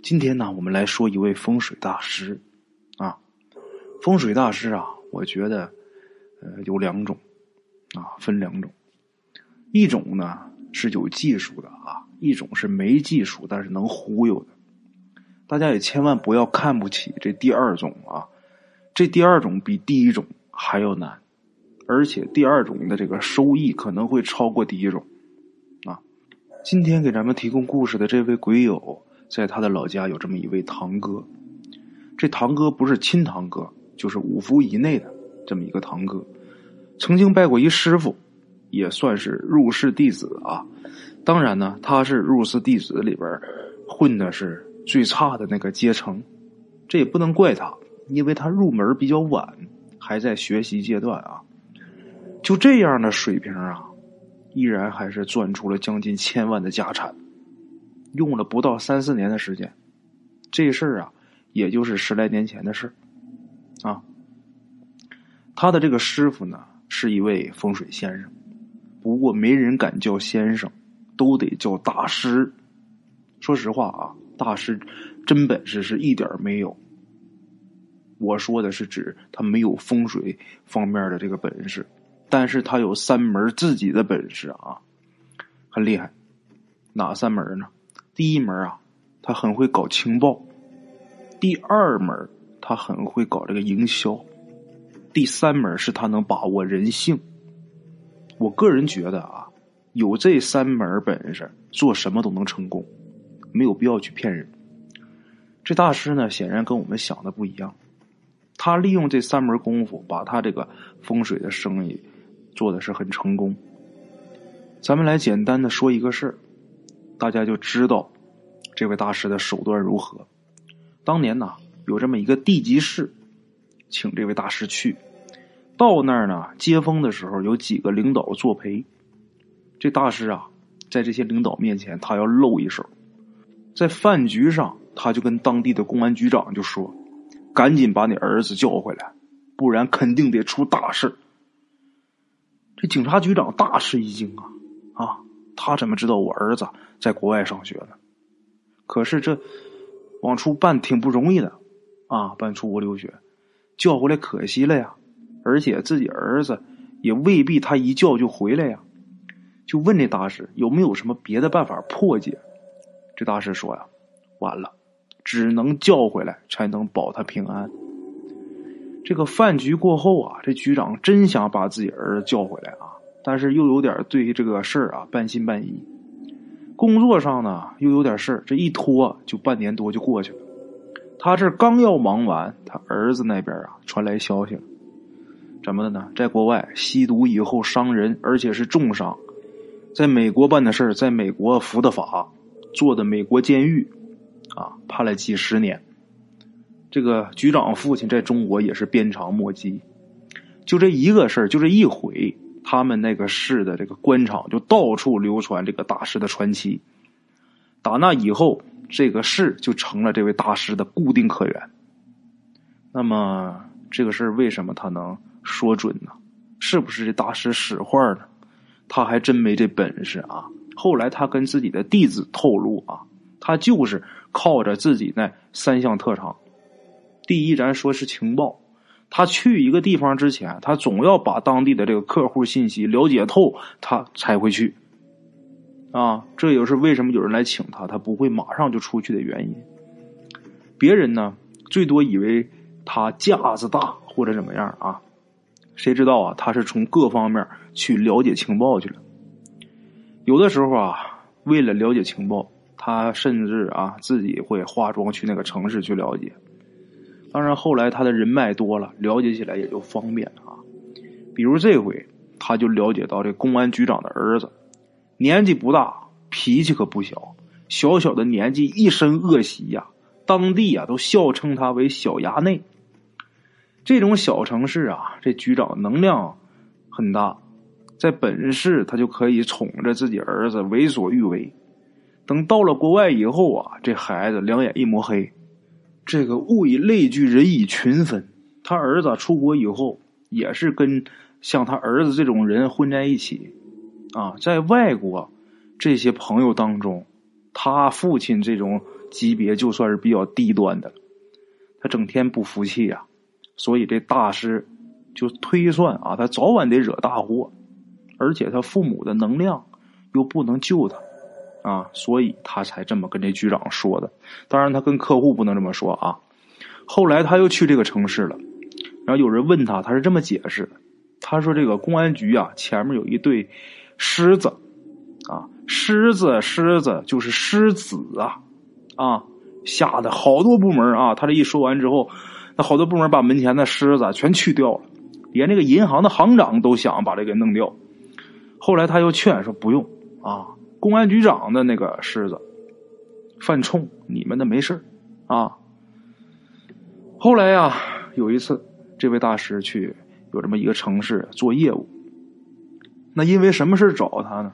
今天呢，我们来说一位风水大师，啊，风水大师啊，我觉得，呃，有两种，啊，分两种，一种呢是有技术的啊，一种是没技术但是能忽悠的。大家也千万不要看不起这第二种啊，这第二种比第一种还要难，而且第二种的这个收益可能会超过第一种，啊，今天给咱们提供故事的这位鬼友。在他的老家有这么一位堂哥，这堂哥不是亲堂哥，就是五福以内的这么一个堂哥，曾经拜过一师傅，也算是入室弟子啊。当然呢，他是入室弟子里边混的是最差的那个阶层，这也不能怪他，因为他入门比较晚，还在学习阶段啊。就这样的水平啊，依然还是赚出了将近千万的家产。用了不到三四年的时间，这事儿啊，也就是十来年前的事儿啊。他的这个师傅呢，是一位风水先生，不过没人敢叫先生，都得叫大师。说实话啊，大师真本事是一点没有。我说的是指他没有风水方面的这个本事，但是他有三门自己的本事啊，很厉害。哪三门呢？第一门啊，他很会搞情报；第二门，他很会搞这个营销；第三门是他能把握人性。我个人觉得啊，有这三门本事，做什么都能成功，没有必要去骗人。这大师呢，显然跟我们想的不一样，他利用这三门功夫，把他这个风水的生意做的是很成功。咱们来简单的说一个事儿。大家就知道这位大师的手段如何。当年呢，有这么一个地级市，请这位大师去。到那儿呢，接风的时候有几个领导作陪。这大师啊，在这些领导面前，他要露一手。在饭局上，他就跟当地的公安局长就说：“赶紧把你儿子叫回来，不然肯定得出大事。”这警察局长大吃一惊啊啊！他怎么知道我儿子在国外上学呢？可是这往出办挺不容易的啊，办出国留学，叫回来可惜了呀。而且自己儿子也未必他一叫就回来呀。就问这大师有没有什么别的办法破解？这大师说呀，完了，只能叫回来才能保他平安。这个饭局过后啊，这局长真想把自己儿子叫回来啊。但是又有点对这个事儿啊半信半疑，工作上呢又有点事，这一拖就半年多就过去了。他这刚要忙完，他儿子那边啊传来消息了，怎么的呢？在国外吸毒以后伤人，而且是重伤，在美国办的事，在美国服的法，坐的美国监狱，啊，判了几十年。这个局长父亲在中国也是鞭长莫及，就这一个事儿，就这一回。他们那个市的这个官场就到处流传这个大师的传奇，打那以后，这个市就成了这位大师的固定客源。那么这个事儿为什么他能说准呢？是不是这大师使坏呢？他还真没这本事啊！后来他跟自己的弟子透露啊，他就是靠着自己那三项特长。第一，咱说是情报。他去一个地方之前，他总要把当地的这个客户信息了解透，他才会去。啊，这也是为什么有人来请他，他不会马上就出去的原因。别人呢，最多以为他架子大或者怎么样啊，谁知道啊，他是从各方面去了解情报去了。有的时候啊，为了了解情报，他甚至啊自己会化妆去那个城市去了解。当然，后来他的人脉多了，了解起来也就方便了啊。比如这回，他就了解到这公安局长的儿子，年纪不大，脾气可不小，小小的年纪一身恶习呀，当地啊都笑称他为小衙内。这种小城市啊，这局长能量很大，在本市他就可以宠着自己儿子，为所欲为。等到了国外以后啊，这孩子两眼一抹黑。这个物以类聚，人以群分。他儿子出国以后，也是跟像他儿子这种人混在一起，啊，在外国这些朋友当中，他父亲这种级别就算是比较低端的。他整天不服气呀，所以这大师就推算啊，他早晚得惹大祸，而且他父母的能量又不能救他啊，所以他才这么跟这局长说的。当然，他跟客户不能这么说啊。后来他又去这个城市了，然后有人问他，他是这么解释的：他说这个公安局啊，前面有一对狮子啊，狮子狮子就是狮子啊啊。吓得好多部门啊！他这一说完之后，那好多部门把门前的狮子全去掉了，连那个银行的行长都想把这给弄掉。后来他又劝说不用啊，公安局长的那个狮子犯冲，你们的没事啊。后来呀，有一次，这位大师去有这么一个城市做业务，那因为什么事找他呢？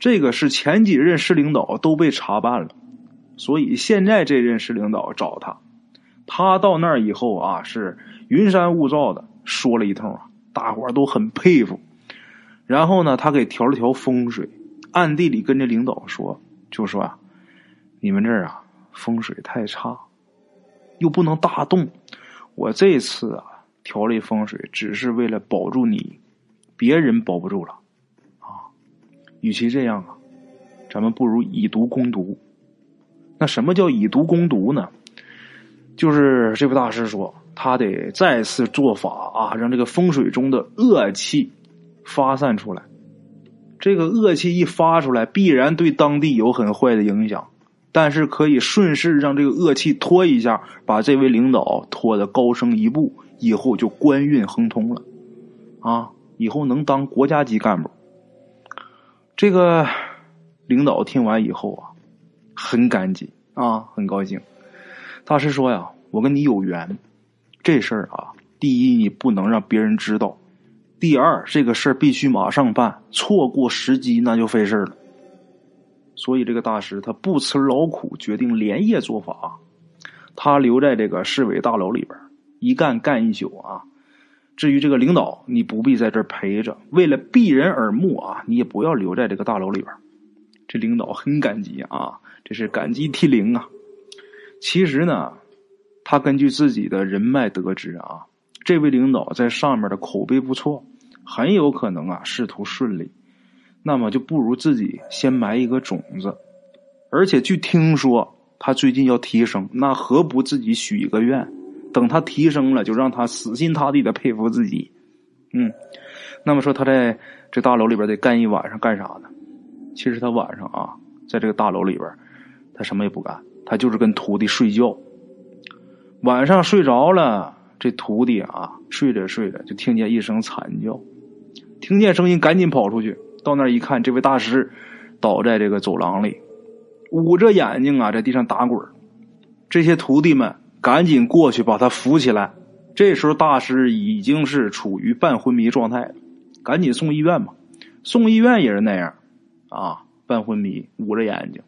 这个是前几任市领导都被查办了。所以现在这任市领导找他，他到那儿以后啊，是云山雾罩的说了一通啊，大伙儿都很佩服。然后呢，他给调了调风水，暗地里跟着领导说，就说啊，你们这儿啊风水太差，又不能大动。我这次啊调了风水，只是为了保住你，别人保不住了啊。与其这样啊，咱们不如以毒攻毒。那什么叫以毒攻毒呢？就是这位大师说，他得再次做法啊，让这个风水中的恶气发散出来。这个恶气一发出来，必然对当地有很坏的影响，但是可以顺势让这个恶气拖一下，把这位领导拖得高升一步，以后就官运亨通了啊！以后能当国家级干部。这个领导听完以后啊。很感激啊，很高兴。大师说呀：“我跟你有缘，这事儿啊，第一你不能让别人知道，第二这个事儿必须马上办，错过时机那就费事了。”所以这个大师他不辞劳苦，决定连夜做法。他留在这个市委大楼里边，一干干一宿啊。至于这个领导，你不必在这儿陪着，为了避人耳目啊，你也不要留在这个大楼里边。这领导很感激啊。这是感激涕零啊！其实呢，他根据自己的人脉得知啊，这位领导在上面的口碑不错，很有可能啊仕途顺利。那么就不如自己先埋一个种子。而且据听说他最近要提升，那何不自己许一个愿，等他提升了，就让他死心塌地的佩服自己。嗯，那么说他在这大楼里边得干一晚上干啥呢？其实他晚上啊，在这个大楼里边。他什么也不干，他就是跟徒弟睡觉。晚上睡着了，这徒弟啊，睡着睡着就听见一声惨叫，听见声音赶紧跑出去，到那儿一看，这位大师倒在这个走廊里，捂着眼睛啊，在地上打滚。这些徒弟们赶紧过去把他扶起来。这时候大师已经是处于半昏迷状态，赶紧送医院吧。送医院也是那样，啊，半昏迷，捂着眼睛。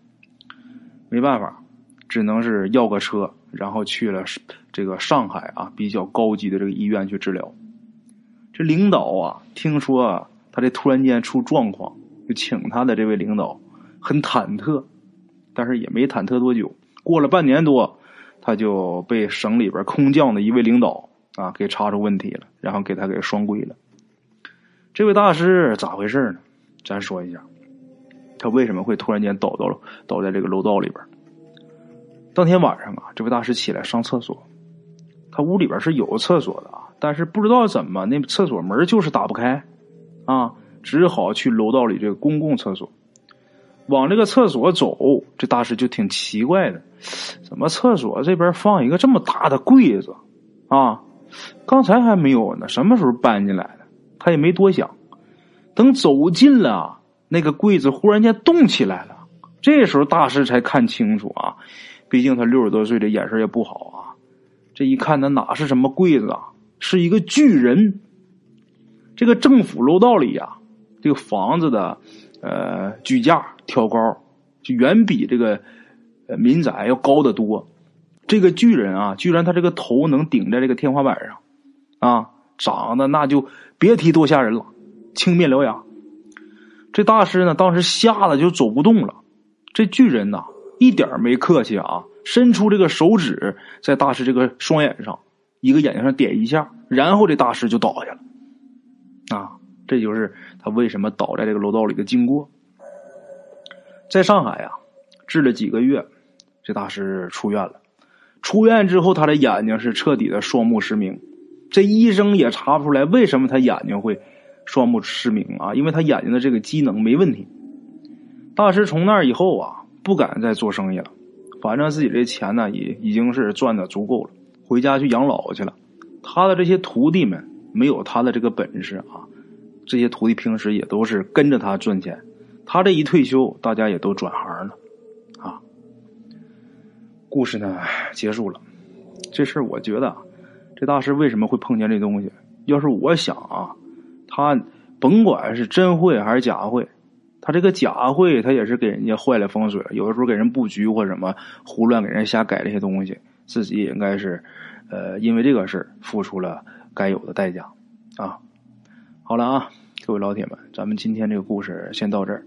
没办法，只能是要个车，然后去了这个上海啊比较高级的这个医院去治疗。这领导啊，听说啊他这突然间出状况，就请他的这位领导很忐忑，但是也没忐忑多久。过了半年多，他就被省里边空降的一位领导啊给查出问题了，然后给他给双规了。这位大师咋回事呢？咱说一下。他为什么会突然间倒到了倒在这个楼道里边？当天晚上啊，这位大师起来上厕所，他屋里边是有厕所的啊，但是不知道怎么那厕所门就是打不开啊，只好去楼道里这个公共厕所。往这个厕所走，这大师就挺奇怪的，怎么厕所这边放一个这么大的柜子啊？刚才还没有呢，什么时候搬进来的？他也没多想，等走近了。那个柜子忽然间动起来了，这时候大师才看清楚啊，毕竟他六十多岁，这眼神也不好啊。这一看，那哪是什么柜子啊，是一个巨人。这个政府楼道里呀，这个房子的呃举架挑高，就远比这个民宅要高得多。这个巨人啊，居然他这个头能顶在这个天花板上啊，长得那就别提多吓人了，青面獠牙。这大师呢，当时吓得就走不动了，这巨人呐，一点没客气啊，伸出这个手指在大师这个双眼上一个眼睛上点一下，然后这大师就倒下了。啊，这就是他为什么倒在这个楼道里的经过。在上海呀，治了几个月，这大师出院了。出院之后，他的眼睛是彻底的双目失明。这医生也查不出来为什么他眼睛会双目失明啊？因为他眼睛的这个机能没问题。大师从那以后啊，不敢再做生意了。反正自己这钱呢，也已经是赚的足够了，回家去养老去了。他的这些徒弟们没有他的这个本事啊，这些徒弟平时也都是跟着他赚钱。他这一退休，大家也都转行了。故事呢结束了，这事儿我觉得，这大师为什么会碰见这东西？要是我想啊，他甭管是真会还是假会，他这个假会他也是给人家坏了风水，有的时候给人布局或什么胡乱给人瞎改这些东西，自己也应该是，呃，因为这个事付出了该有的代价啊。好了啊，各位老铁们，咱们今天这个故事先到这儿。